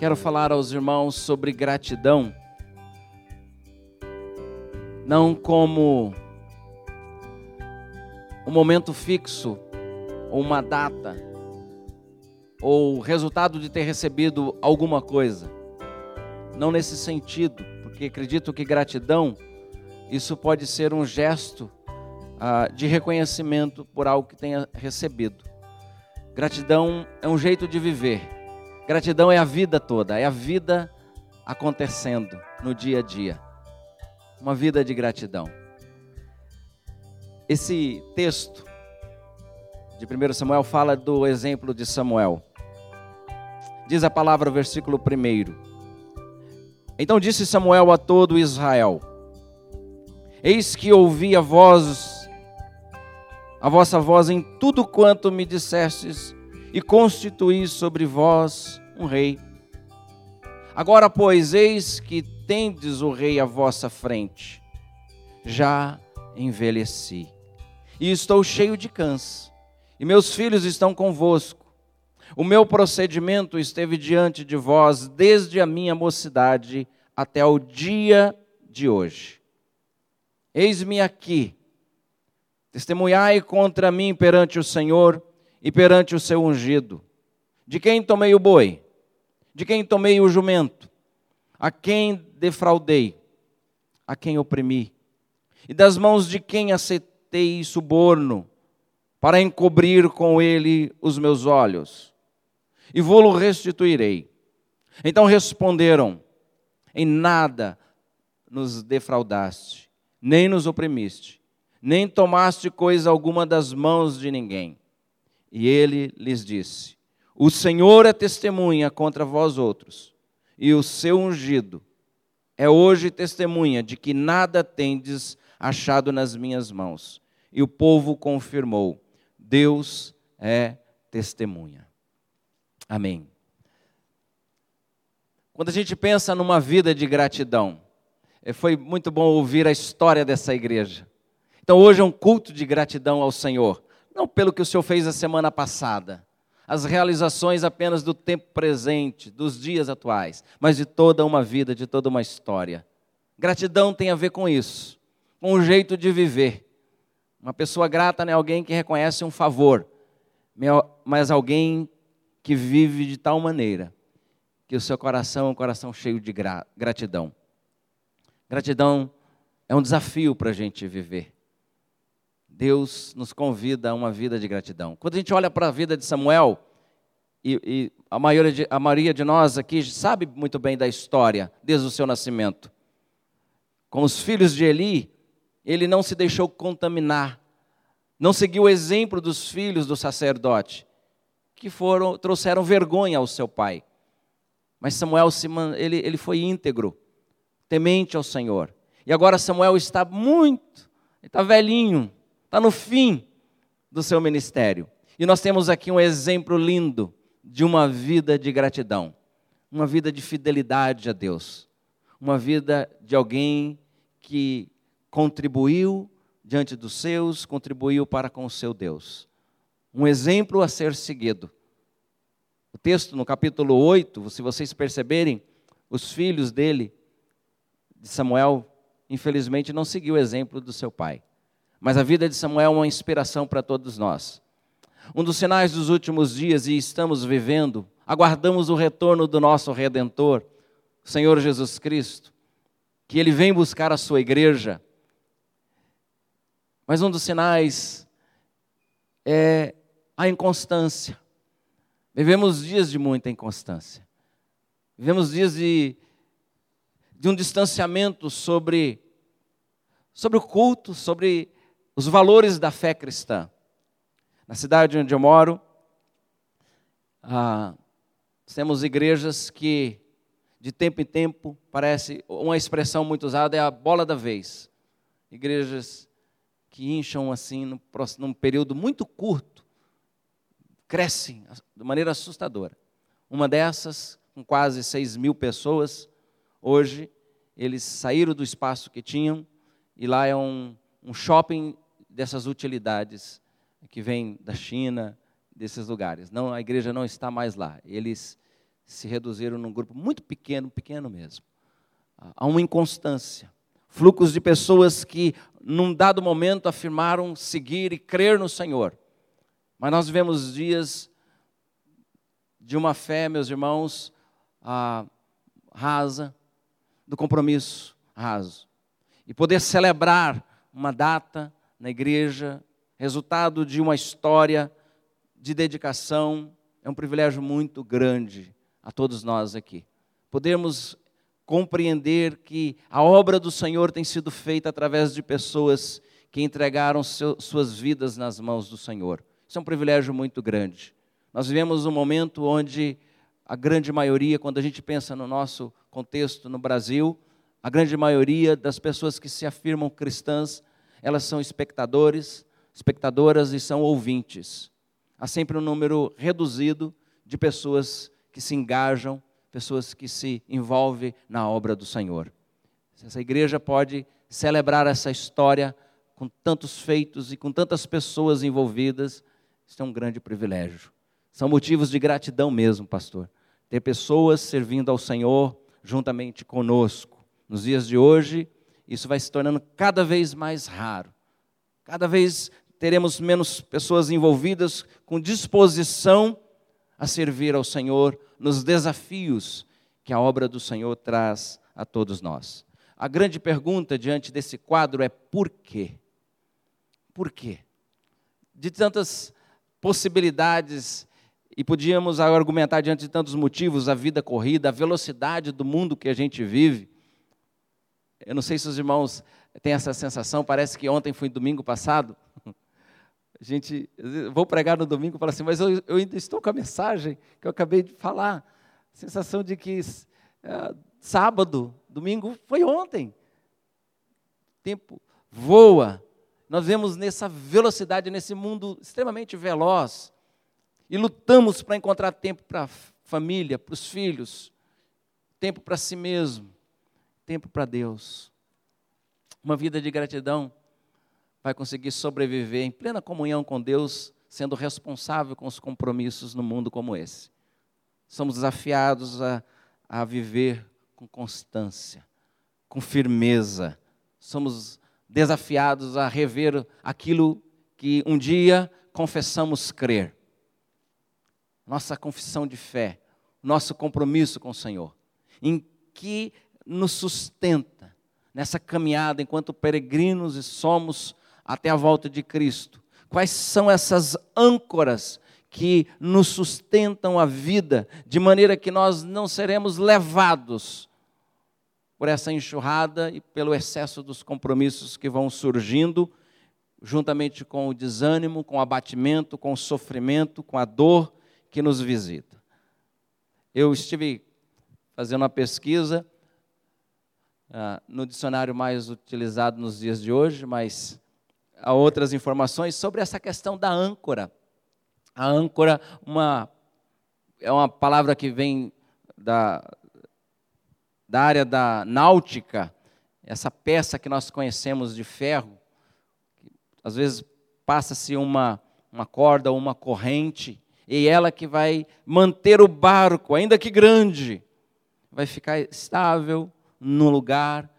Quero falar aos irmãos sobre gratidão, não como um momento fixo, ou uma data, ou resultado de ter recebido alguma coisa. Não nesse sentido, porque acredito que gratidão, isso pode ser um gesto ah, de reconhecimento por algo que tenha recebido. Gratidão é um jeito de viver Gratidão é a vida toda, é a vida acontecendo no dia a dia. Uma vida de gratidão. Esse texto de 1 Samuel fala do exemplo de Samuel. Diz a palavra, versículo 1. Então disse Samuel a todo Israel: Eis que ouvi a voz, a vossa voz em tudo quanto me dissestes, e constituí sobre vós um rei. Agora, pois, eis que tendes o rei à vossa frente. Já envelheci e estou cheio de câncer, e meus filhos estão convosco. O meu procedimento esteve diante de vós desde a minha mocidade até o dia de hoje. Eis-me aqui, testemunhai contra mim perante o Senhor e perante o seu ungido. De quem tomei o boi? De quem tomei o jumento? A quem defraudei? A quem oprimi? E das mãos de quem aceitei suborno para encobrir com ele os meus olhos? E vou-lo restituirei. Então responderam: Em nada nos defraudaste, nem nos oprimiste, nem tomaste coisa alguma das mãos de ninguém. E ele lhes disse: o Senhor é testemunha contra vós outros, e o seu ungido é hoje testemunha de que nada tendes achado nas minhas mãos. E o povo confirmou: Deus é testemunha. Amém. Quando a gente pensa numa vida de gratidão, eh, foi muito bom ouvir a história dessa igreja. Então hoje é um culto de gratidão ao Senhor, não pelo que o Senhor fez a semana passada, as realizações apenas do tempo presente, dos dias atuais, mas de toda uma vida, de toda uma história. Gratidão tem a ver com isso, com o jeito de viver. Uma pessoa grata não é alguém que reconhece um favor, mas alguém que vive de tal maneira que o seu coração é um coração cheio de gratidão. Gratidão é um desafio para a gente viver. Deus nos convida a uma vida de gratidão. Quando a gente olha para a vida de Samuel, e, e a, maioria de, a maioria de nós aqui sabe muito bem da história, desde o seu nascimento. Com os filhos de Eli, ele não se deixou contaminar, não seguiu o exemplo dos filhos do sacerdote, que foram trouxeram vergonha ao seu pai. Mas Samuel ele, ele foi íntegro, temente ao Senhor. E agora Samuel está muito, está velhinho, está no fim do seu ministério. E nós temos aqui um exemplo lindo de uma vida de gratidão, uma vida de fidelidade a Deus, uma vida de alguém que contribuiu diante dos seus, contribuiu para com o seu Deus. Um exemplo a ser seguido. O texto no capítulo 8, se vocês perceberem, os filhos dele, de Samuel, infelizmente não seguiu o exemplo do seu pai. Mas a vida de Samuel é uma inspiração para todos nós. Um dos sinais dos últimos dias, e estamos vivendo, aguardamos o retorno do nosso Redentor, Senhor Jesus Cristo, que Ele vem buscar a sua igreja. Mas um dos sinais é a inconstância. Vivemos dias de muita inconstância. Vivemos dias de, de um distanciamento sobre, sobre o culto, sobre os valores da fé cristã. Na cidade onde eu moro, ah, temos igrejas que, de tempo em tempo, parece uma expressão muito usada é a bola da vez. Igrejas que incham assim num, num período muito curto, crescem de maneira assustadora. Uma dessas, com quase 6 mil pessoas, hoje eles saíram do espaço que tinham e lá é um, um shopping dessas utilidades que vem da China, desses lugares. Não, a igreja não está mais lá. Eles se reduziram num grupo muito pequeno, pequeno mesmo. Há uma inconstância. Fluxos de pessoas que, num dado momento, afirmaram seguir e crer no Senhor. Mas nós vivemos dias de uma fé, meus irmãos, ah, rasa, do compromisso raso. E poder celebrar uma data na igreja, resultado de uma história de dedicação, é um privilégio muito grande a todos nós aqui. Podemos compreender que a obra do Senhor tem sido feita através de pessoas que entregaram seu, suas vidas nas mãos do Senhor. Isso é um privilégio muito grande. Nós vivemos um momento onde a grande maioria, quando a gente pensa no nosso contexto no Brasil, a grande maioria das pessoas que se afirmam cristãs, elas são espectadores, espectadoras e são ouvintes há sempre um número reduzido de pessoas que se engajam, pessoas que se envolvem na obra do Senhor. Essa igreja pode celebrar essa história com tantos feitos e com tantas pessoas envolvidas, isso é um grande privilégio. São motivos de gratidão mesmo, pastor. Ter pessoas servindo ao Senhor juntamente conosco. Nos dias de hoje, isso vai se tornando cada vez mais raro. Cada vez teremos menos pessoas envolvidas com disposição a servir ao Senhor nos desafios que a obra do Senhor traz a todos nós. A grande pergunta diante desse quadro é por quê? Por quê? De tantas possibilidades e podíamos argumentar diante de tantos motivos, a vida corrida, a velocidade do mundo que a gente vive. Eu não sei se os irmãos têm essa sensação, parece que ontem foi domingo passado. A gente, vou pregar no domingo e falo assim, mas eu, eu, ainda estou com a mensagem que eu acabei de falar. Sensação de que é, sábado, domingo foi ontem. Tempo voa. Nós vemos nessa velocidade, nesse mundo extremamente veloz. E lutamos para encontrar tempo para a família, para os filhos, tempo para si mesmo, tempo para Deus. Uma vida de gratidão vai conseguir sobreviver em plena comunhão com Deus, sendo responsável com os compromissos no mundo como esse. Somos desafiados a, a viver com constância, com firmeza. Somos desafiados a rever aquilo que um dia confessamos crer. Nossa confissão de fé, nosso compromisso com o Senhor, em que nos sustenta nessa caminhada enquanto peregrinos e somos até a volta de Cristo? Quais são essas âncoras que nos sustentam a vida, de maneira que nós não seremos levados por essa enxurrada e pelo excesso dos compromissos que vão surgindo, juntamente com o desânimo, com o abatimento, com o sofrimento, com a dor que nos visita. Eu estive fazendo uma pesquisa uh, no dicionário mais utilizado nos dias de hoje, mas a outras informações sobre essa questão da âncora. A âncora uma, é uma palavra que vem da, da área da náutica, essa peça que nós conhecemos de ferro. Às vezes passa-se uma, uma corda ou uma corrente, e ela que vai manter o barco, ainda que grande, vai ficar estável no lugar,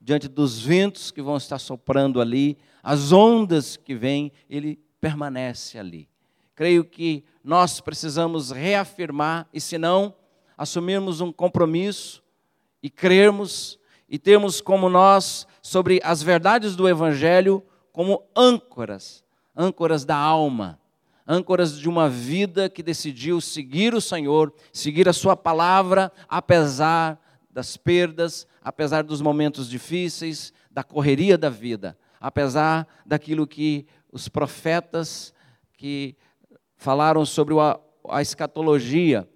diante dos ventos que vão estar soprando ali, as ondas que vêm, ele permanece ali. Creio que nós precisamos reafirmar, e se não, assumirmos um compromisso e crermos e termos como nós sobre as verdades do Evangelho como âncoras, âncoras da alma, âncoras de uma vida que decidiu seguir o Senhor, seguir a Sua palavra, apesar das perdas, apesar dos momentos difíceis, da correria da vida, apesar daquilo que os profetas que falaram sobre a, escatologia,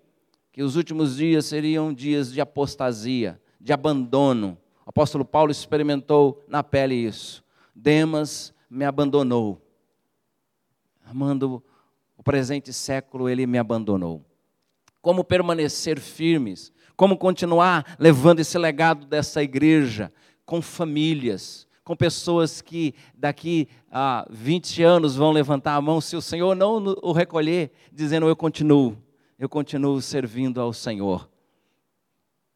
que os últimos dias seriam dias de apostasia, de abandono. O apóstolo Paulo experimentou na pele isso. Demas me abandonou. Amando o presente século, ele me abandonou. Como permanecer firmes? Como continuar levando esse legado dessa igreja com famílias, com pessoas que daqui a 20 anos vão levantar a mão se o Senhor não o recolher, dizendo: Eu continuo, eu continuo servindo ao Senhor.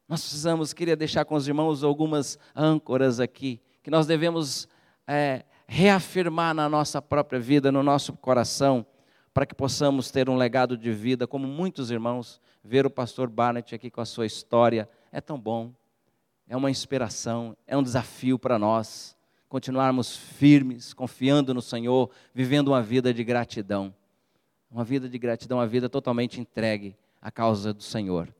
Nós precisamos, queria deixar com os irmãos algumas âncoras aqui, que nós devemos é, reafirmar na nossa própria vida, no nosso coração, para que possamos ter um legado de vida, como muitos irmãos, ver o pastor Barnett aqui com a sua história, é tão bom, é uma inspiração, é um desafio para nós, continuarmos firmes, confiando no Senhor, vivendo uma vida de gratidão, uma vida de gratidão, uma vida totalmente entregue à causa do Senhor.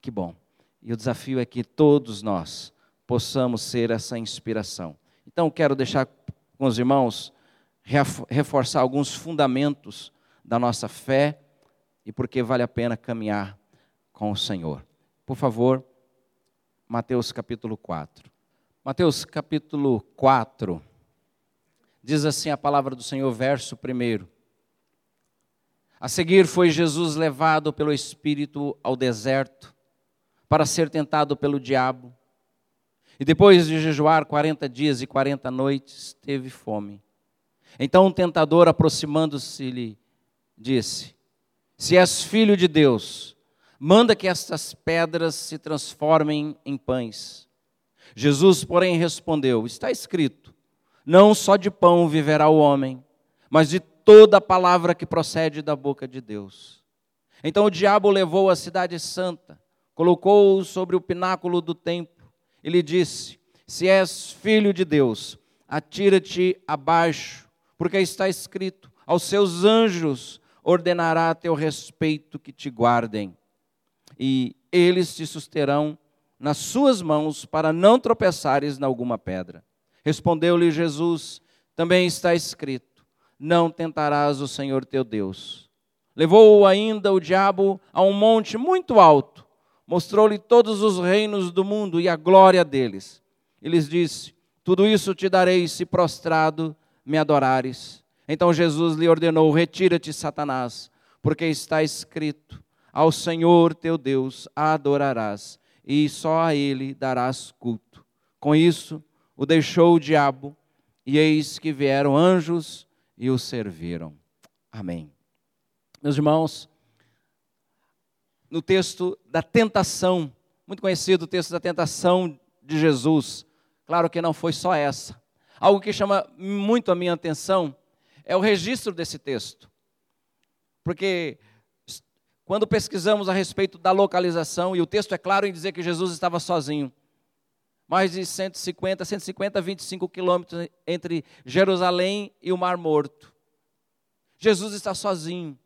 Que bom. E o desafio é que todos nós possamos ser essa inspiração. Então, quero deixar com os irmãos reforçar alguns fundamentos da nossa fé e porque vale a pena caminhar com o Senhor. Por favor, Mateus capítulo 4. Mateus capítulo 4 diz assim a palavra do Senhor, verso 1. A seguir foi Jesus levado pelo Espírito ao deserto para ser tentado pelo diabo. E depois de jejuar 40 dias e 40 noites, teve fome. Então o tentador, aproximando-se, lhe disse: Se és filho de Deus, manda que estas pedras se transformem em pães. Jesus, porém, respondeu: Está escrito: Não só de pão viverá o homem, mas de toda palavra que procede da boca de Deus. Então o diabo levou a cidade santa colocou-o sobre o pináculo do templo e lhe disse: Se és filho de Deus, atira-te abaixo, porque está escrito: Aos seus anjos ordenará a teu respeito que te guardem, e eles te susterão nas suas mãos para não tropeçares em alguma pedra. Respondeu-lhe Jesus: Também está escrito: Não tentarás o Senhor teu Deus. Levou-o ainda o diabo a um monte muito alto mostrou-lhe todos os reinos do mundo e a glória deles. E lhes disse: Tudo isso te darei se prostrado me adorares. Então Jesus lhe ordenou: Retira-te, Satanás, porque está escrito: Ao Senhor teu Deus adorarás, e só a ele darás culto. Com isso, o deixou o diabo, e eis que vieram anjos e o serviram. Amém. Meus irmãos, no texto da tentação, muito conhecido o texto da tentação de Jesus. Claro que não foi só essa. Algo que chama muito a minha atenção é o registro desse texto. Porque quando pesquisamos a respeito da localização, e o texto é claro em dizer que Jesus estava sozinho, mais de 150, 150, 25 quilômetros entre Jerusalém e o Mar Morto. Jesus está sozinho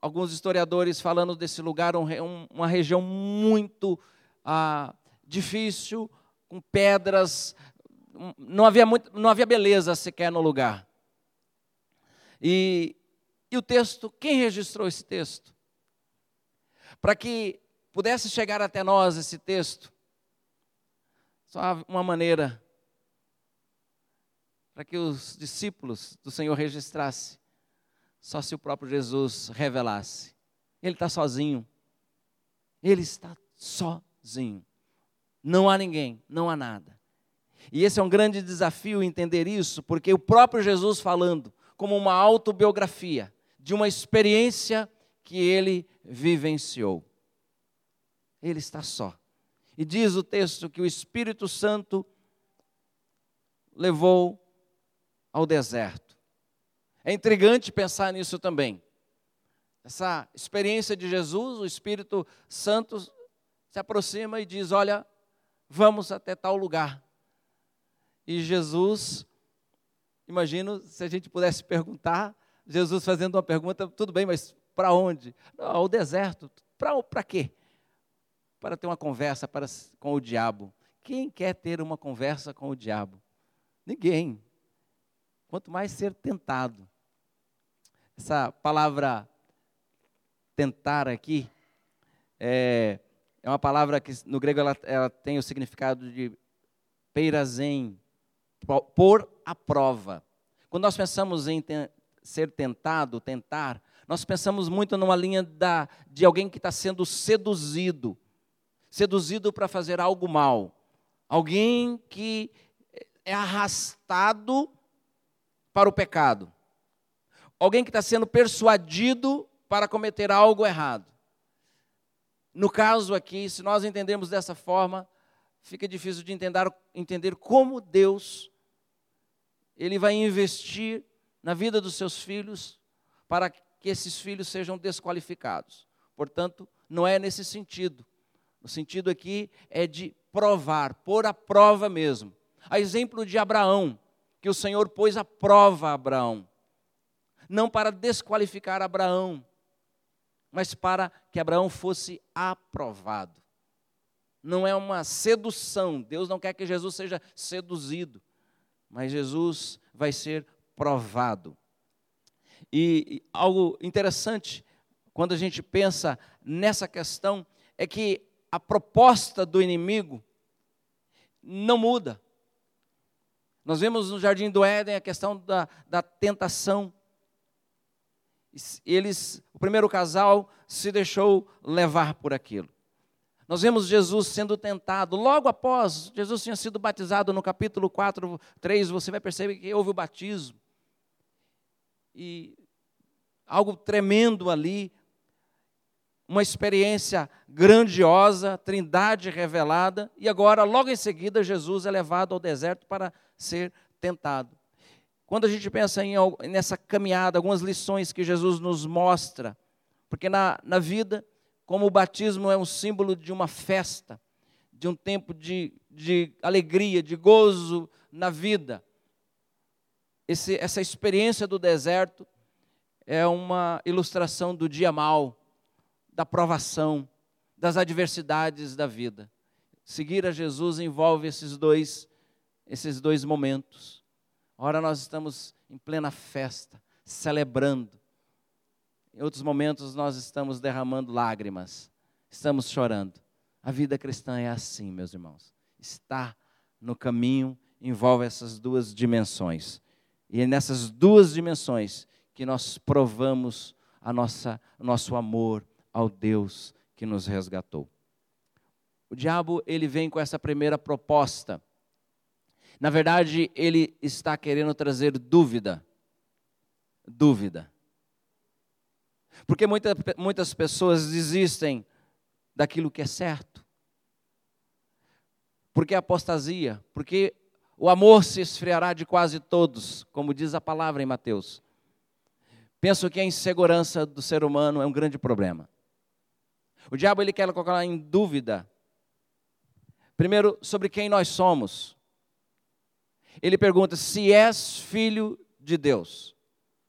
alguns historiadores falando desse lugar, um, uma região muito ah, difícil, com pedras, não havia, muito, não havia beleza sequer no lugar. E, e o texto, quem registrou esse texto? Para que pudesse chegar até nós esse texto, só uma maneira para que os discípulos do Senhor registrassem só se o próprio Jesus revelasse. Ele está sozinho. Ele está sozinho. Não há ninguém, não há nada. E esse é um grande desafio entender isso, porque o próprio Jesus falando como uma autobiografia de uma experiência que ele vivenciou. Ele está só. E diz o texto que o Espírito Santo levou ao deserto. É intrigante pensar nisso também. Essa experiência de Jesus, o Espírito Santo se aproxima e diz: Olha, vamos até tal lugar. E Jesus, imagino se a gente pudesse perguntar, Jesus fazendo uma pergunta, tudo bem, mas para onde? Ao deserto. Para quê? Para ter uma conversa para, com o diabo. Quem quer ter uma conversa com o diabo? Ninguém. Quanto mais ser tentado. Essa palavra tentar aqui é, é uma palavra que no grego ela, ela tem o significado de peirazen, por a prova. Quando nós pensamos em ser tentado, tentar, nós pensamos muito numa linha da, de alguém que está sendo seduzido seduzido para fazer algo mal. Alguém que é arrastado para o pecado. Alguém que está sendo persuadido para cometer algo errado. No caso aqui, se nós entendermos dessa forma, fica difícil de entender, entender como Deus ele vai investir na vida dos seus filhos para que esses filhos sejam desqualificados. Portanto, não é nesse sentido. O sentido aqui é de provar, pôr a prova mesmo. A exemplo de Abraão, que o Senhor pôs a prova a Abraão. Não para desqualificar Abraão, mas para que Abraão fosse aprovado. Não é uma sedução, Deus não quer que Jesus seja seduzido, mas Jesus vai ser provado. E, algo interessante, quando a gente pensa nessa questão, é que a proposta do inimigo não muda. Nós vemos no Jardim do Éden a questão da, da tentação. Eles, o primeiro casal se deixou levar por aquilo. Nós vemos Jesus sendo tentado. Logo após Jesus tinha sido batizado, no capítulo 4, 3, você vai perceber que houve o batismo. E algo tremendo ali uma experiência grandiosa, trindade revelada, e agora, logo em seguida, Jesus é levado ao deserto para ser tentado. Quando a gente pensa em, nessa caminhada, algumas lições que Jesus nos mostra, porque na, na vida, como o batismo é um símbolo de uma festa, de um tempo de, de alegria, de gozo na vida, esse, essa experiência do deserto é uma ilustração do dia mau, da provação, das adversidades da vida. Seguir a Jesus envolve esses dois, esses dois momentos. Ora, nós estamos em plena festa, celebrando. Em outros momentos, nós estamos derramando lágrimas, estamos chorando. A vida cristã é assim, meus irmãos. Está no caminho envolve essas duas dimensões. E é nessas duas dimensões que nós provamos a nossa, nosso amor, ao Deus que nos resgatou. O diabo, ele vem com essa primeira proposta. Na verdade, ele está querendo trazer dúvida. Dúvida. Porque muita, muitas pessoas desistem daquilo que é certo. Porque a apostasia, porque o amor se esfriará de quase todos, como diz a palavra em Mateus. Penso que a insegurança do ser humano é um grande problema. O diabo ele quer colocar em dúvida, primeiro, sobre quem nós somos. Ele pergunta: se és filho de Deus,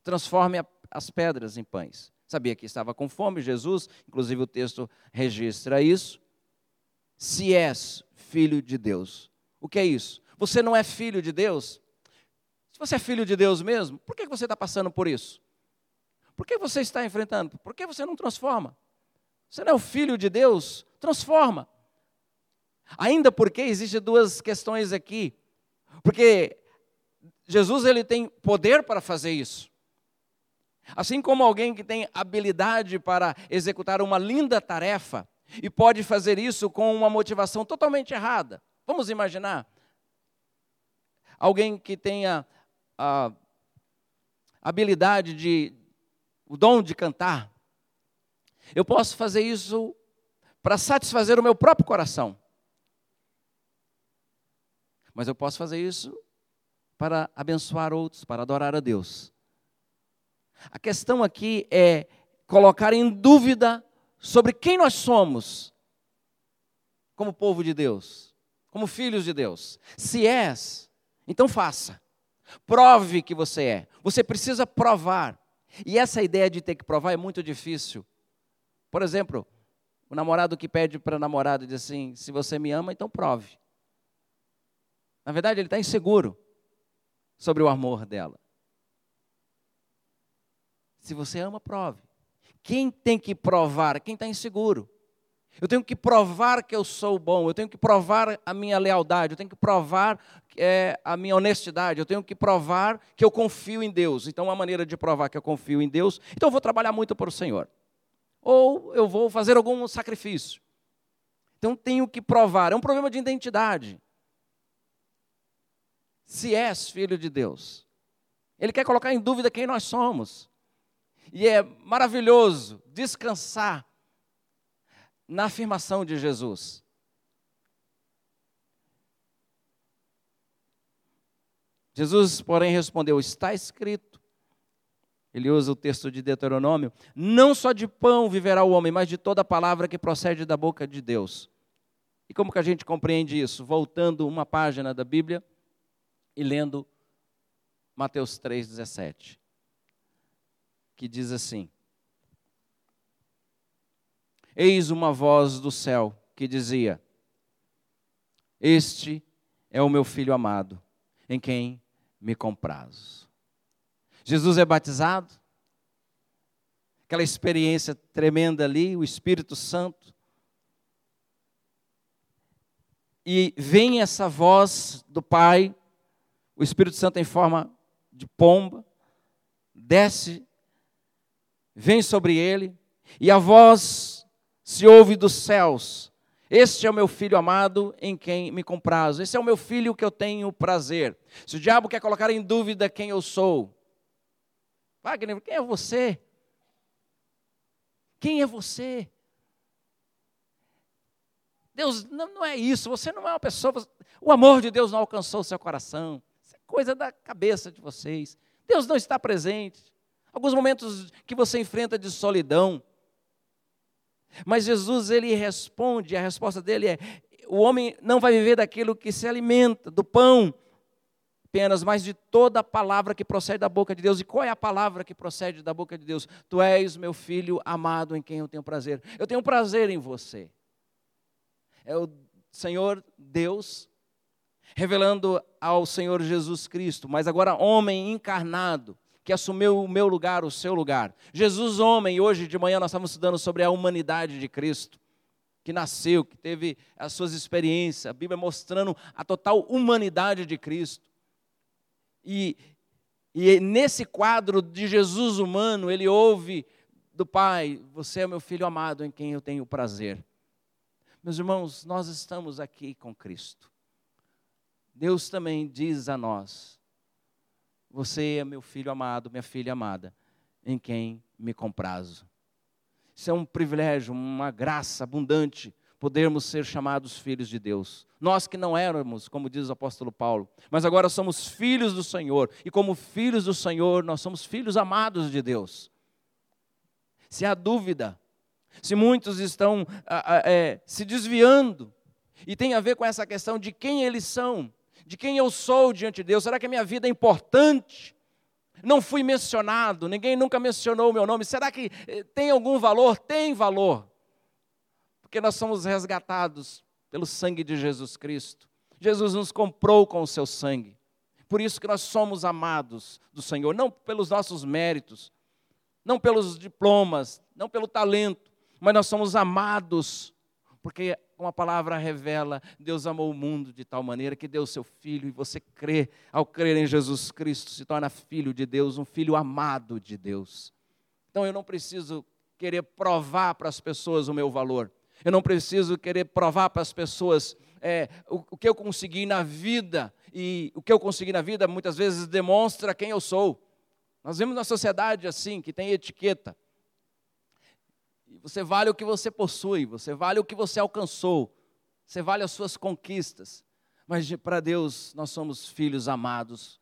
transforme as pedras em pães. Sabia que estava com fome, Jesus, inclusive o texto registra isso. Se és filho de Deus. O que é isso? Você não é filho de Deus? Se você é filho de Deus mesmo, por que você está passando por isso? Por que você está enfrentando? Por que você não transforma? Você não é o filho de Deus? Transforma. Ainda porque existem duas questões aqui. Porque Jesus ele tem poder para fazer isso. Assim como alguém que tem habilidade para executar uma linda tarefa e pode fazer isso com uma motivação totalmente errada. Vamos imaginar alguém que tenha a habilidade de o dom de cantar, eu posso fazer isso para satisfazer o meu próprio coração. Mas eu posso fazer isso para abençoar outros, para adorar a Deus. A questão aqui é colocar em dúvida sobre quem nós somos como povo de Deus, como filhos de Deus? Se és, então faça. Prove que você é. Você precisa provar. E essa ideia de ter que provar é muito difícil. Por exemplo, o namorado que pede para a namorada diz assim: se você me ama, então prove. Na verdade, ele está inseguro sobre o amor dela. Se você ama, prove. Quem tem que provar? Quem está inseguro. Eu tenho que provar que eu sou bom, eu tenho que provar a minha lealdade, eu tenho que provar é, a minha honestidade, eu tenho que provar que eu confio em Deus. Então, uma maneira de provar que eu confio em Deus, então eu vou trabalhar muito para o Senhor. Ou eu vou fazer algum sacrifício. Então, tenho que provar. É um problema de identidade. Se és filho de Deus, Ele quer colocar em dúvida quem nós somos. E é maravilhoso descansar na afirmação de Jesus. Jesus, porém, respondeu: Está escrito. Ele usa o texto de Deuteronômio: Não só de pão viverá o homem, mas de toda palavra que procede da boca de Deus. E como que a gente compreende isso? Voltando uma página da Bíblia e lendo Mateus 3,17, que diz assim: eis uma voz do céu que dizia: Este é o meu filho amado, em quem me comprazo. Jesus é batizado, aquela experiência tremenda ali, o Espírito Santo. E vem essa voz do Pai, o Espírito Santo em forma de pomba, desce, vem sobre ele, e a voz se ouve dos céus: Este é o meu filho amado em quem me comprazo. Esse é o meu filho que eu tenho prazer. Se o diabo quer colocar em dúvida quem eu sou, Wagner, quem é você? Quem é você? Deus não, não é isso, você não é uma pessoa. O amor de Deus não alcançou o seu coração. Isso é coisa da cabeça de vocês. Deus não está presente. Alguns momentos que você enfrenta de solidão, mas Jesus ele responde, a resposta dele é: o homem não vai viver daquilo que se alimenta, do pão apenas, mas de toda a palavra que procede da boca de Deus. E qual é a palavra que procede da boca de Deus? Tu és meu filho amado em quem eu tenho prazer. Eu tenho prazer em você. É o Senhor Deus revelando ao Senhor Jesus Cristo, mas agora homem encarnado, que assumiu o meu lugar, o seu lugar. Jesus, homem, hoje de manhã nós estamos estudando sobre a humanidade de Cristo, que nasceu, que teve as suas experiências, a Bíblia mostrando a total humanidade de Cristo. E, e nesse quadro de Jesus humano, ele ouve do Pai: Você é meu filho amado em quem eu tenho prazer. Meus irmãos, nós estamos aqui com Cristo. Deus também diz a nós: você é meu filho amado, minha filha amada, em quem me comprazo. Isso é um privilégio, uma graça abundante, podermos ser chamados filhos de Deus. Nós que não éramos, como diz o apóstolo Paulo, mas agora somos filhos do Senhor, e como filhos do Senhor, nós somos filhos amados de Deus. Se há dúvida, se muitos estão é, se desviando, e tem a ver com essa questão de quem eles são, de quem eu sou diante de Deus? Será que a minha vida é importante? Não fui mencionado, ninguém nunca mencionou o meu nome. Será que eh, tem algum valor? Tem valor. Porque nós somos resgatados pelo sangue de Jesus Cristo. Jesus nos comprou com o seu sangue. Por isso que nós somos amados do Senhor, não pelos nossos méritos, não pelos diplomas, não pelo talento, mas nós somos amados porque como a palavra revela, Deus amou o mundo de tal maneira que deu seu filho e você crê, ao crer em Jesus Cristo, se torna filho de Deus, um filho amado de Deus. Então eu não preciso querer provar para as pessoas o meu valor. Eu não preciso querer provar para as pessoas é, o, o que eu consegui na vida. E o que eu consegui na vida muitas vezes demonstra quem eu sou. Nós vemos na sociedade assim, que tem etiqueta. Você vale o que você possui, você vale o que você alcançou, você vale as suas conquistas. Mas para Deus nós somos filhos amados,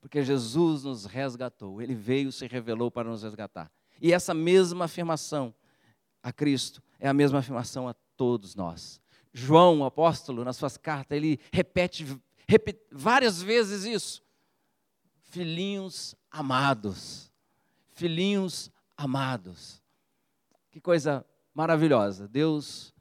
porque Jesus nos resgatou, Ele veio, se revelou para nos resgatar. E essa mesma afirmação a Cristo é a mesma afirmação a todos nós. João, o apóstolo, nas suas cartas, ele repete, repete várias vezes isso. Filhinhos amados, filhinhos amados. Que coisa maravilhosa. Deus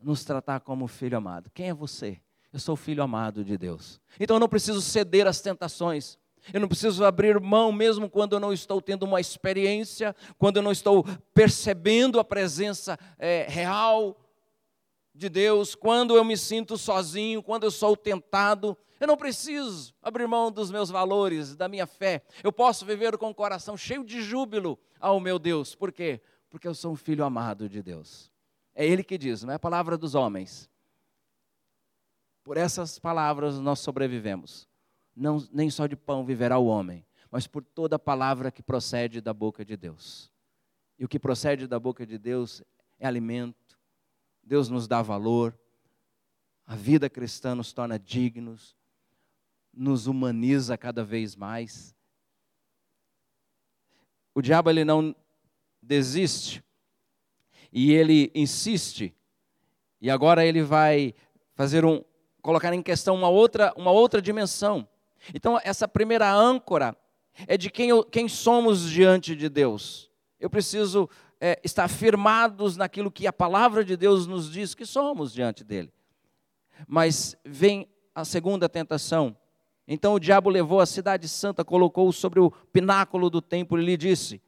nos tratar como filho amado. Quem é você? Eu sou filho amado de Deus. Então eu não preciso ceder às tentações. Eu não preciso abrir mão, mesmo quando eu não estou tendo uma experiência, quando eu não estou percebendo a presença é, real de Deus, quando eu me sinto sozinho, quando eu sou tentado. Eu não preciso abrir mão dos meus valores, da minha fé. Eu posso viver com o coração cheio de júbilo ao meu Deus. Por quê? Porque eu sou um filho amado de Deus. É Ele que diz, não é a palavra dos homens. Por essas palavras nós sobrevivemos. Não, nem só de pão viverá o homem, mas por toda palavra que procede da boca de Deus. E o que procede da boca de Deus é alimento. Deus nos dá valor. A vida cristã nos torna dignos, nos humaniza cada vez mais. O diabo ele não desiste e ele insiste. E agora ele vai fazer um colocar em questão uma outra uma outra dimensão. Então essa primeira âncora é de quem, eu, quem somos diante de Deus. Eu preciso é, estar firmados naquilo que a palavra de Deus nos diz que somos diante dele. Mas vem a segunda tentação. Então o diabo levou a cidade santa, colocou-o sobre o pináculo do templo e lhe disse: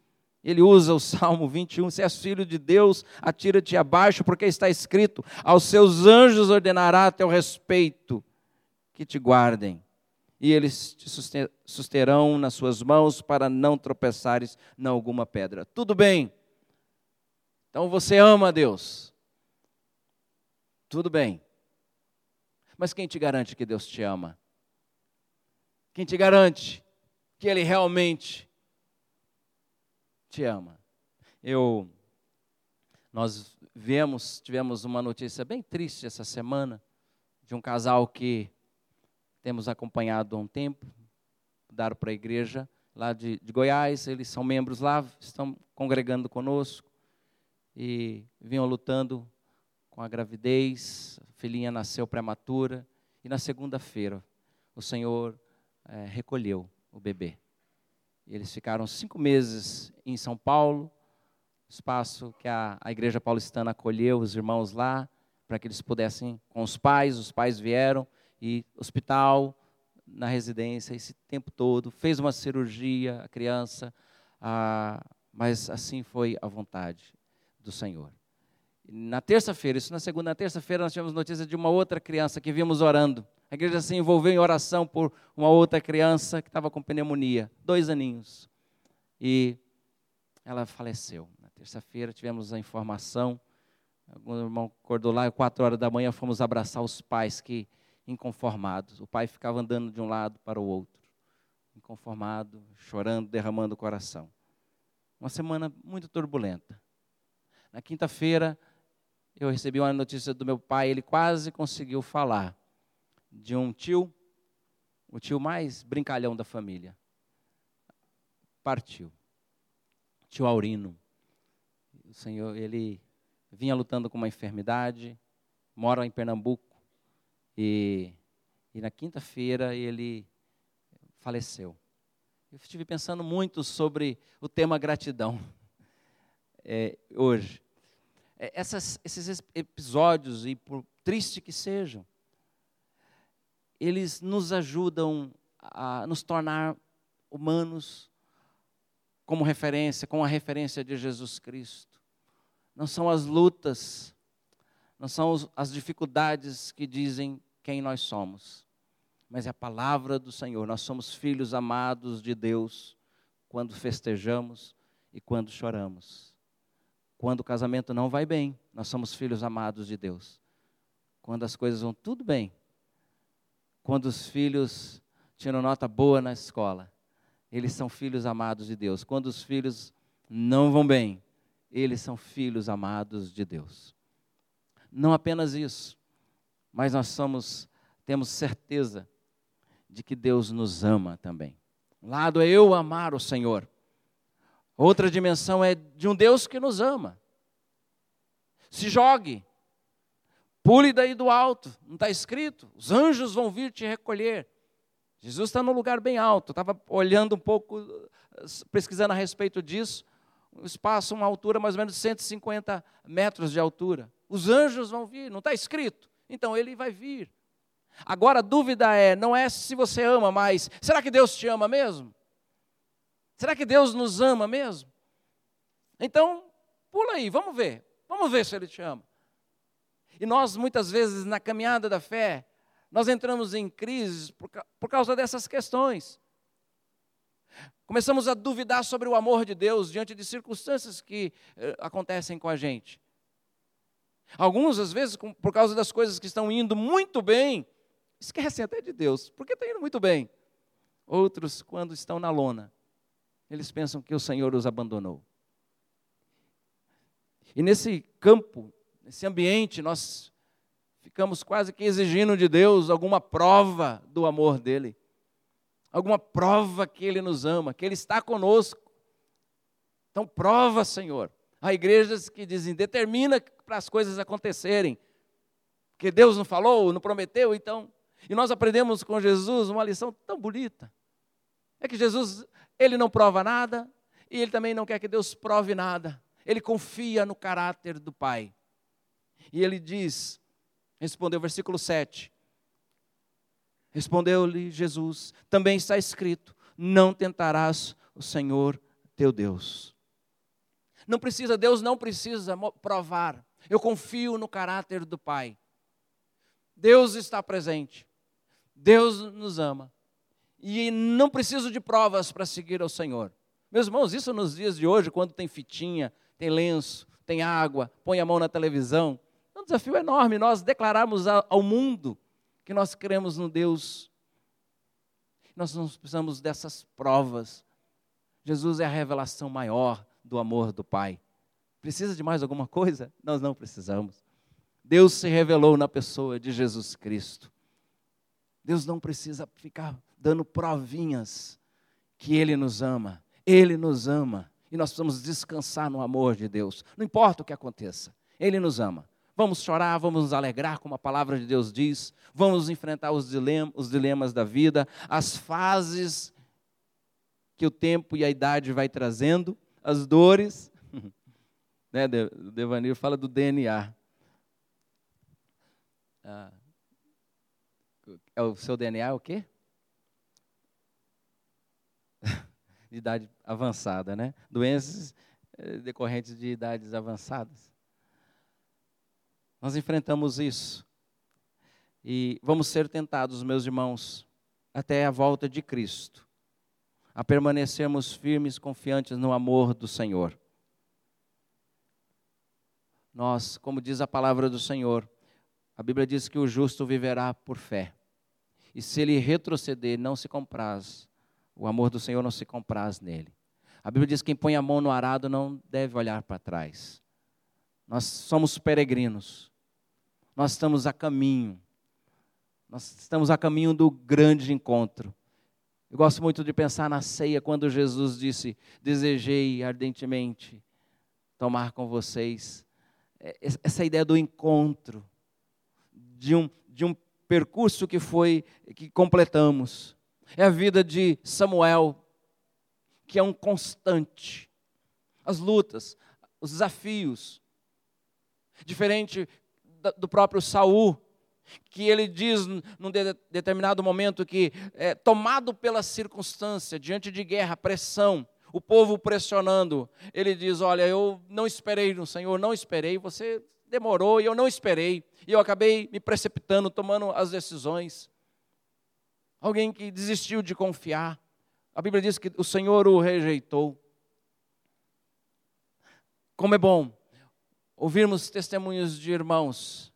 ele usa o Salmo 21, se és filho de Deus, atira-te abaixo, porque está escrito: aos seus anjos ordenará a teu respeito, que te guardem, e eles te susterão nas suas mãos para não tropeçares em alguma pedra. Tudo bem. Então você ama a Deus. Tudo bem. Mas quem te garante que Deus te ama? Quem te garante que Ele realmente te ama. Eu, nós vemos, tivemos uma notícia bem triste essa semana de um casal que temos acompanhado há um tempo, mudaram para a igreja lá de, de Goiás, eles são membros lá, estão congregando conosco e vinham lutando com a gravidez, a filhinha nasceu prematura e na segunda-feira o Senhor é, recolheu o bebê. Eles ficaram cinco meses em São Paulo, espaço que a, a igreja paulistana acolheu os irmãos lá, para que eles pudessem, com os pais, os pais vieram, e hospital, na residência, esse tempo todo, fez uma cirurgia, a criança, ah, mas assim foi a vontade do Senhor. Na terça-feira, isso na segunda, na terça-feira, nós tivemos notícia de uma outra criança que vimos orando. A igreja se envolveu em oração por uma outra criança que estava com pneumonia, dois aninhos. E ela faleceu. Na terça-feira tivemos a informação. O irmão acordou lá, quatro horas da manhã, fomos abraçar os pais que inconformados. O pai ficava andando de um lado para o outro, inconformado, chorando, derramando o coração. Uma semana muito turbulenta. Na quinta-feira, eu recebi uma notícia do meu pai, ele quase conseguiu falar de um tio, o tio mais brincalhão da família. Partiu. Tio Aurino. O Senhor, ele vinha lutando com uma enfermidade, mora em Pernambuco e, e na quinta-feira ele faleceu. Eu estive pensando muito sobre o tema gratidão é, hoje. É, essas, esses episódios, e por triste que sejam, eles nos ajudam a nos tornar humanos como referência, com a referência de Jesus Cristo. Não são as lutas, não são as dificuldades que dizem quem nós somos, mas é a palavra do Senhor. Nós somos filhos amados de Deus quando festejamos e quando choramos. Quando o casamento não vai bem, nós somos filhos amados de Deus. Quando as coisas vão tudo bem, quando os filhos tiram nota boa na escola, eles são filhos amados de Deus. Quando os filhos não vão bem, eles são filhos amados de Deus. Não apenas isso, mas nós somos, temos certeza de que Deus nos ama também. Um lado é eu amar o Senhor. Outra dimensão é de um Deus que nos ama. Se jogue. Pule daí do alto, não está escrito? Os anjos vão vir te recolher. Jesus está num lugar bem alto, estava olhando um pouco, pesquisando a respeito disso. Um espaço, uma altura mais ou menos de 150 metros de altura. Os anjos vão vir, não está escrito? Então ele vai vir. Agora a dúvida é: não é se você ama, mas será que Deus te ama mesmo? Será que Deus nos ama mesmo? Então, pula aí, vamos ver. Vamos ver se Ele te ama. E nós, muitas vezes, na caminhada da fé, nós entramos em crises por, por causa dessas questões. Começamos a duvidar sobre o amor de Deus diante de circunstâncias que eh, acontecem com a gente. Alguns, às vezes, por causa das coisas que estão indo muito bem, esquecem até de Deus, porque está indo muito bem. Outros, quando estão na lona, eles pensam que o Senhor os abandonou. E nesse campo, nesse ambiente, nós ficamos quase que exigindo de Deus alguma prova do amor dele, alguma prova que ele nos ama, que ele está conosco. Então, prova, Senhor. Há igrejas que dizem, determina para as coisas acontecerem, porque Deus não falou, não prometeu, então. E nós aprendemos com Jesus uma lição tão bonita. É que Jesus, ele não prova nada, e ele também não quer que Deus prove nada. Ele confia no caráter do Pai. E ele diz, respondeu versículo 7. Respondeu-lhe Jesus: Também está escrito: Não tentarás o Senhor teu Deus. Não precisa, Deus não precisa provar. Eu confio no caráter do Pai. Deus está presente. Deus nos ama. E não preciso de provas para seguir ao Senhor. Meus irmãos, isso nos dias de hoje, quando tem fitinha, tem lenço, tem água, põe a mão na televisão, é um desafio enorme nós declararmos ao mundo que nós cremos no Deus. Nós não precisamos dessas provas. Jesus é a revelação maior do amor do Pai. Precisa de mais alguma coisa? Nós não precisamos. Deus se revelou na pessoa de Jesus Cristo. Deus não precisa ficar dando provinhas que Ele nos ama. Ele nos ama. E nós precisamos descansar no amor de Deus. Não importa o que aconteça, Ele nos ama. Vamos chorar, vamos nos alegrar, como a palavra de Deus diz. Vamos enfrentar os dilemas, os dilemas da vida, as fases que o tempo e a idade vai trazendo, as dores. né, Devanir fala do DNA. Ah, é o seu DNA é o quê? de idade avançada, né? Doenças eh, decorrentes de idades avançadas. Nós enfrentamos isso. E vamos ser tentados, meus irmãos, até a volta de Cristo, a permanecermos firmes, confiantes no amor do Senhor. Nós, como diz a palavra do Senhor, a Bíblia diz que o justo viverá por fé. E se ele retroceder, não se compraz o amor do Senhor não se compraz nele. A Bíblia diz que quem põe a mão no arado não deve olhar para trás. Nós somos peregrinos. Nós estamos a caminho. Nós estamos a caminho do grande encontro. Eu gosto muito de pensar na ceia quando Jesus disse: Desejei ardentemente tomar com vocês. É, essa ideia do encontro, de um, de um percurso que foi, que completamos. É a vida de Samuel, que é um constante. As lutas, os desafios. Diferente do próprio Saul, que ele diz num determinado momento que, é, tomado pela circunstância, diante de guerra, pressão, o povo pressionando, ele diz: Olha, eu não esperei no Senhor, não esperei, você demorou e eu não esperei, e eu acabei me precipitando, tomando as decisões alguém que desistiu de confiar. A Bíblia diz que o Senhor o rejeitou. Como é bom ouvirmos testemunhos de irmãos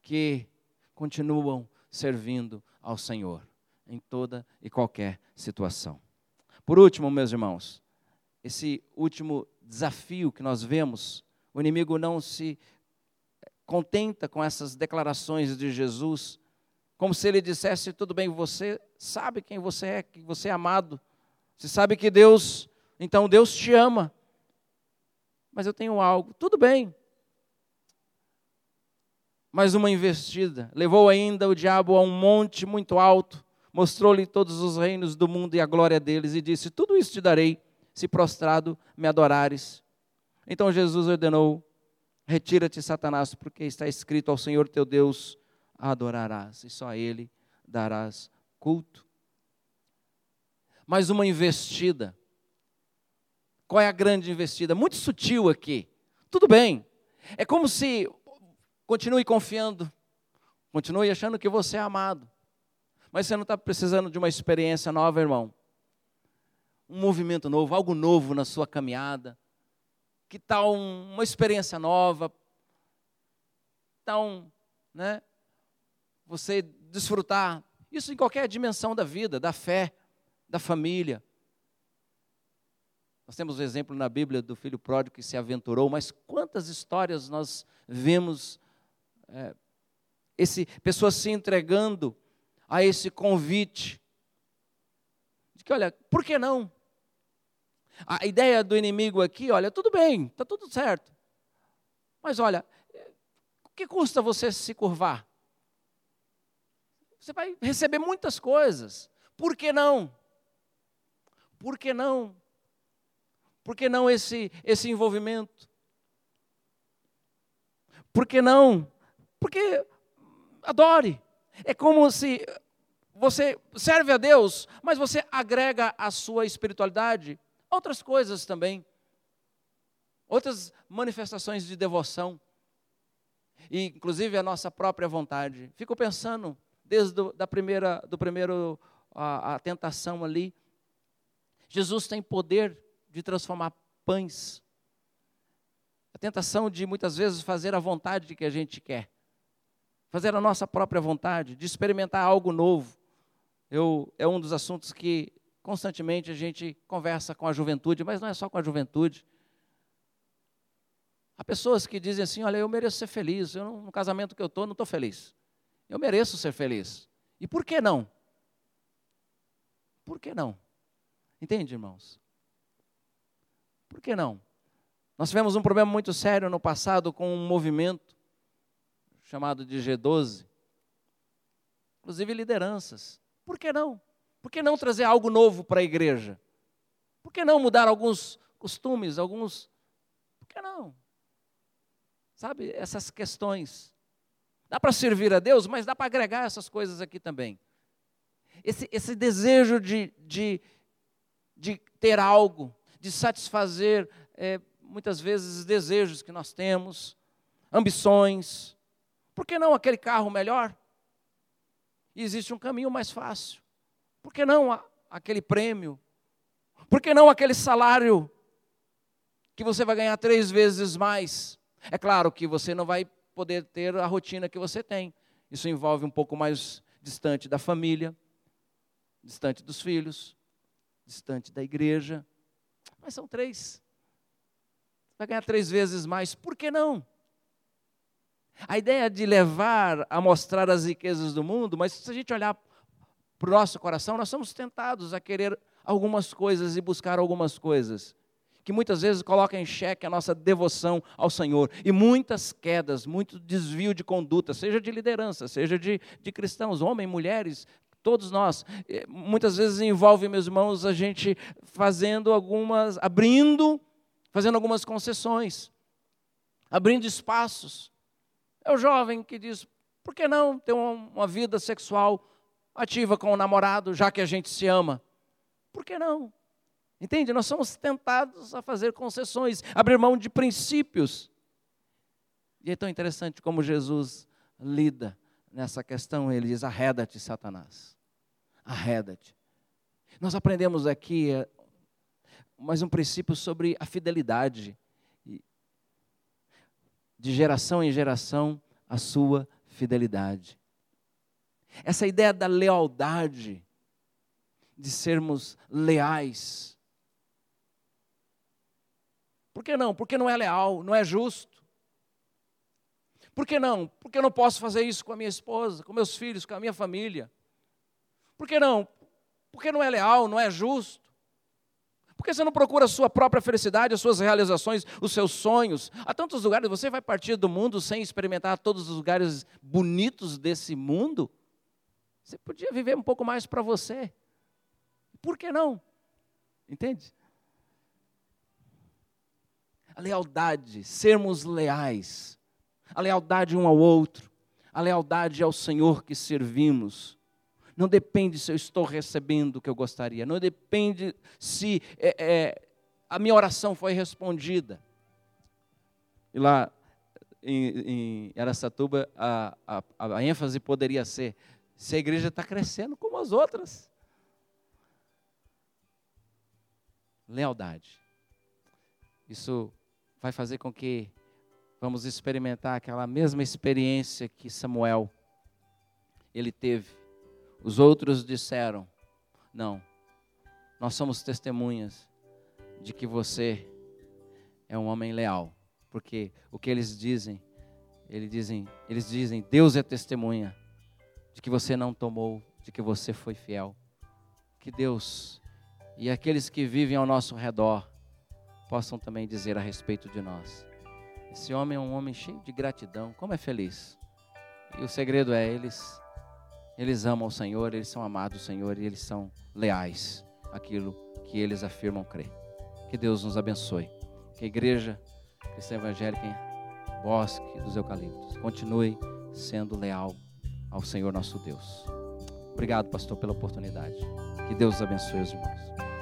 que continuam servindo ao Senhor em toda e qualquer situação. Por último, meus irmãos, esse último desafio que nós vemos, o inimigo não se contenta com essas declarações de Jesus como se ele dissesse: tudo bem, você sabe quem você é, que você é amado, você sabe que Deus, então Deus te ama, mas eu tenho algo, tudo bem. Mais uma investida. Levou ainda o diabo a um monte muito alto, mostrou-lhe todos os reinos do mundo e a glória deles, e disse: Tudo isso te darei, se prostrado me adorares. Então Jesus ordenou: Retira-te, Satanás, porque está escrito ao Senhor teu Deus adorarás, e só a Ele darás culto. Mais uma investida. Qual é a grande investida? Muito sutil aqui. Tudo bem. É como se continue confiando, continue achando que você é amado. Mas você não está precisando de uma experiência nova, irmão. Um movimento novo, algo novo na sua caminhada. Que tal uma experiência nova? Tal, né? Você desfrutar isso em qualquer dimensão da vida, da fé, da família. Nós temos o exemplo na Bíblia do filho pródigo que se aventurou, mas quantas histórias nós vemos é, esse, pessoas se entregando a esse convite de que, olha, por que não? A ideia do inimigo aqui, olha, tudo bem, está tudo certo. Mas olha, o que custa você se curvar? Você vai receber muitas coisas. Por que não? Por que não? Por que não esse, esse envolvimento? Por que não? Porque adore. É como se você serve a Deus, mas você agrega à sua espiritualidade outras coisas também. Outras manifestações de devoção. E, inclusive, a nossa própria vontade. Fico pensando, desde do, da primeira, do primeiro, a, a tentação ali, Jesus tem poder de transformar pães. A tentação de muitas vezes fazer a vontade que a gente quer. Fazer a nossa própria vontade, de experimentar algo novo. Eu, é um dos assuntos que constantemente a gente conversa com a juventude, mas não é só com a juventude. Há pessoas que dizem assim: olha, eu mereço ser feliz, eu, no casamento que eu estou, não estou feliz. Eu mereço ser feliz. E por que não? Por que não? Entende, irmãos? Por que não? Nós tivemos um problema muito sério no passado com um movimento chamado de G12, inclusive lideranças. Por que não? Por que não trazer algo novo para a igreja? Por que não mudar alguns costumes, alguns. Por que não? Sabe, essas questões. Dá para servir a Deus, mas dá para agregar essas coisas aqui também. Esse, esse desejo de, de, de ter algo, de satisfazer é, muitas vezes desejos que nós temos, ambições. Por que não aquele carro melhor? Existe um caminho mais fácil. Por que não aquele prêmio? Por que não aquele salário que você vai ganhar três vezes mais? É claro que você não vai poder ter a rotina que você tem. Isso envolve um pouco mais distante da família, distante dos filhos, distante da igreja. Mas são três. Vai ganhar três vezes mais. Por que não? A ideia de levar a mostrar as riquezas do mundo, mas se a gente olhar para o nosso coração, nós somos tentados a querer algumas coisas e buscar algumas coisas que muitas vezes colocam em xeque a nossa devoção ao Senhor. E muitas quedas, muito desvio de conduta, seja de liderança, seja de, de cristãos, homens, mulheres, todos nós. Eh, muitas vezes envolve, meus irmãos, a gente fazendo algumas, abrindo, fazendo algumas concessões, abrindo espaços. É o jovem que diz: por que não ter uma vida sexual ativa com o namorado, já que a gente se ama? Por que não? Entende? Nós somos tentados a fazer concessões, abrir mão de princípios. E é tão interessante como Jesus lida nessa questão. Ele diz: arreda-te, Satanás arreda-te. Nós aprendemos aqui é, mais um princípio sobre a fidelidade. De geração em geração, a sua fidelidade. Essa ideia da lealdade, de sermos leais. Por que não? Porque não é leal, não é justo. Por que não? Porque eu não posso fazer isso com a minha esposa, com meus filhos, com a minha família. Por que não? Porque não é leal, não é justo. Por que você não procura a sua própria felicidade, as suas realizações, os seus sonhos? Há tantos lugares, você vai partir do mundo sem experimentar todos os lugares bonitos desse mundo? Você podia viver um pouco mais para você. Por que não? Entende? A lealdade, sermos leais, a lealdade um ao outro, a lealdade ao Senhor que servimos. Não depende se eu estou recebendo o que eu gostaria, não depende se é, é, a minha oração foi respondida. E lá em, em Aracatuba, a, a, a ênfase poderia ser: se a igreja está crescendo como as outras. Lealdade. Isso vai fazer com que vamos experimentar aquela mesma experiência que Samuel ele teve. Os outros disseram: "Não. Nós somos testemunhas de que você é um homem leal, porque o que eles dizem, eles dizem, eles dizem, Deus é testemunha de que você não tomou, de que você foi fiel. Que Deus e aqueles que vivem ao nosso redor possam também dizer a respeito de nós. Esse homem é um homem cheio de gratidão, como é feliz. E o segredo é eles eles amam o Senhor, eles são amados do Senhor e eles são leais àquilo que eles afirmam crer. Que Deus nos abençoe. Que a igreja cristã evangélica em Bosque dos Eucaliptos continue sendo leal ao Senhor nosso Deus. Obrigado, pastor, pela oportunidade. Que Deus abençoe os irmãos.